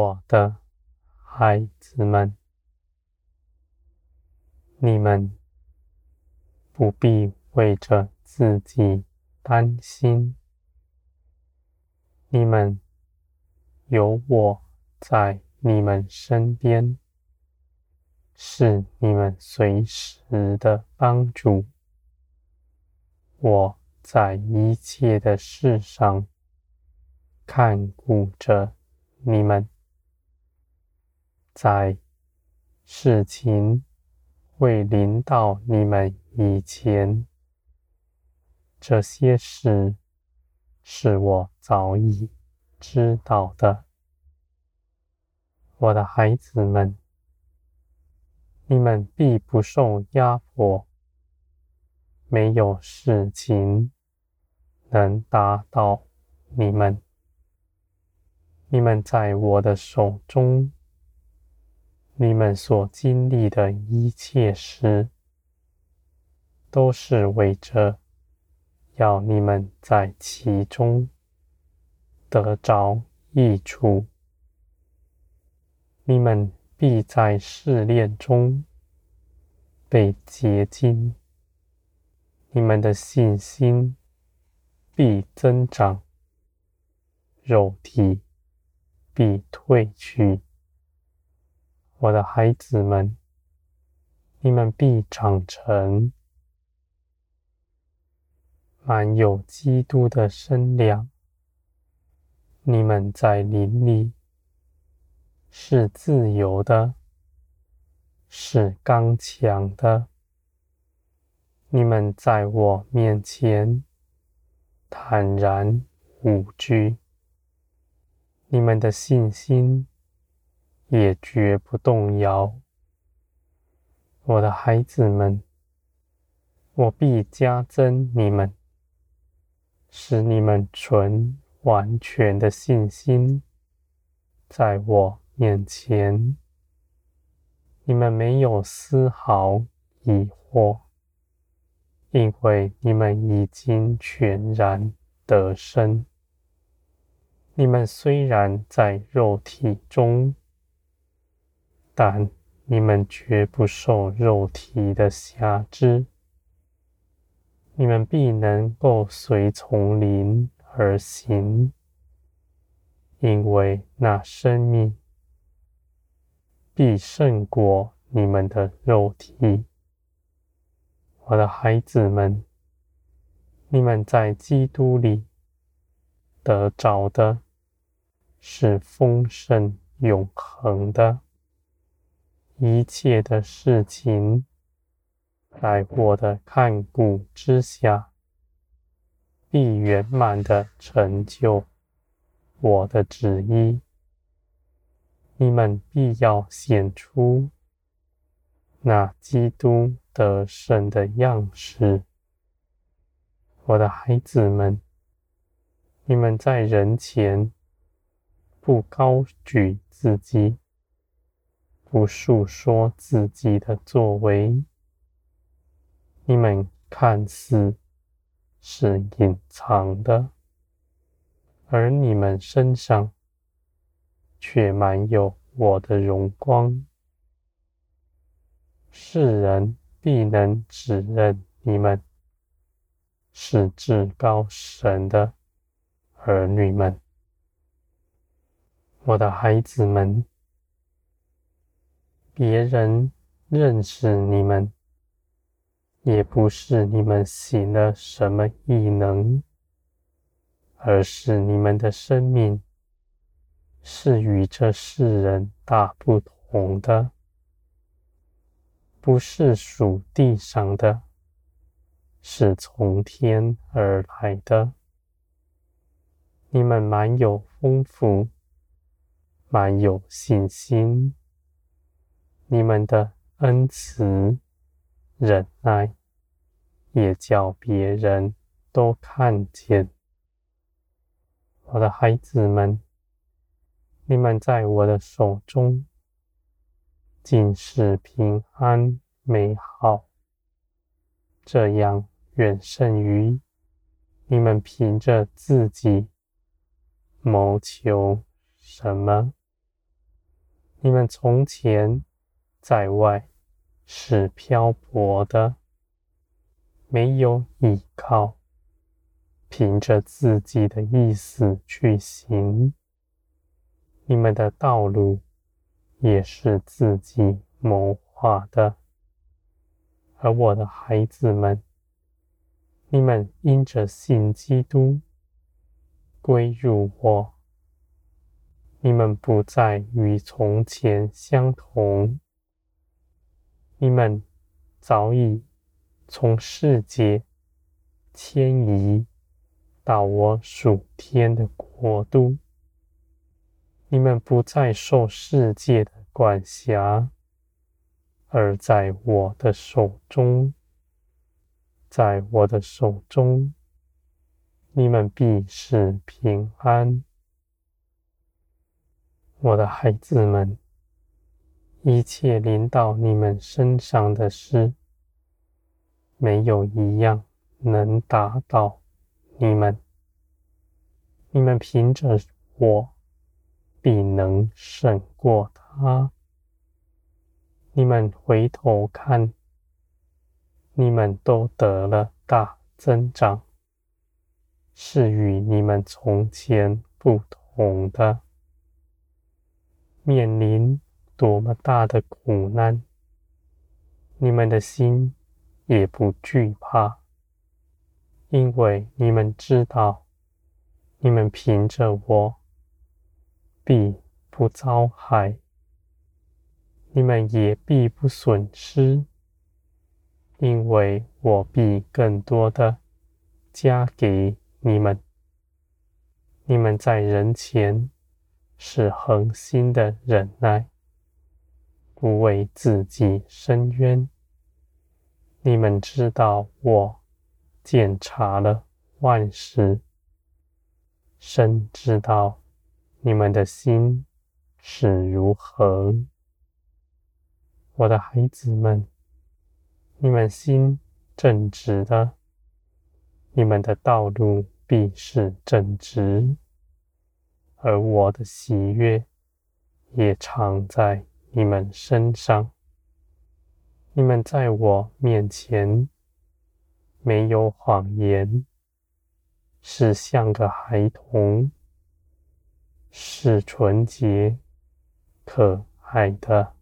我的孩子们，你们不必为着自己担心，你们有我在你们身边，是你们随时的帮助。我在一切的事上看顾着你们，在事情会临到你们以前，这些事是我早已知道的。我的孩子们，你们必不受压迫，没有事情能打倒你们。你们在我的手中，你们所经历的一切事，都是为着要你们在其中得着益处。你们必在试炼中被洁净，你们的信心必增长，肉体必退去。我的孩子们，你们必长成，满有基督的身量。你们在林里。是自由的，是刚强的。你们在我面前坦然无惧，你们的信心也绝不动摇。我的孩子们，我必加增你们，使你们存完全的信心，在我面前，你们没有丝毫疑惑，因为你们已经全然得胜。你们虽然在肉体中，但你们绝不受肉体的挟制。你们必能够随从灵而行，因为那生命。必胜过你们的肉体，我的孩子们，你们在基督里得着的是丰盛永恒的，一切的事情在我的看顾之下，必圆满的成就我的旨意。你们必要显出那基督得胜的样式，我的孩子们，你们在人前不高举自己，不述说自己的作为，你们看似是隐藏的，而你们身上。却满有我的荣光，世人必能指认你们是至高神的儿女们。我的孩子们，别人认识你们，也不是你们行了什么异能，而是你们的生命。是与这世人大不同的，不是属地上的，是从天而来的。你们满有丰富，满有信心，你们的恩慈、忍耐，也叫别人都看见。我的孩子们。你们在我的手中，尽是平安美好，这样远胜于你们凭着自己谋求什么你们从前在外是漂泊的，没有依靠，凭着自己的意思去行。你们的道路也是自己谋划的。而我的孩子们，你们因着信基督，归入我。你们不再与从前相同，你们早已从世界迁移到我属天的国度。你们不再受世界的管辖，而在我的手中，在我的手中，你们必是平安。我的孩子们，一切临到你们身上的事，没有一样能打倒你们。你们凭着我，必能胜过他。你们回头看，你们都得了大增长，是与你们从前不同的。面临多么大的苦难，你们的心也不惧怕，因为你们知道，你们凭着我，必不遭害，你们也必不损失，因为我必更多的加给你们。你们在人前，是恒心的忍耐，不为自己伸冤。你们知道我检查了万事，深知道你们的心是如何。我的孩子们，你们心正直的，你们的道路必是正直。而我的喜悦也常在你们身上。你们在我面前没有谎言，是像个孩童，是纯洁可爱的。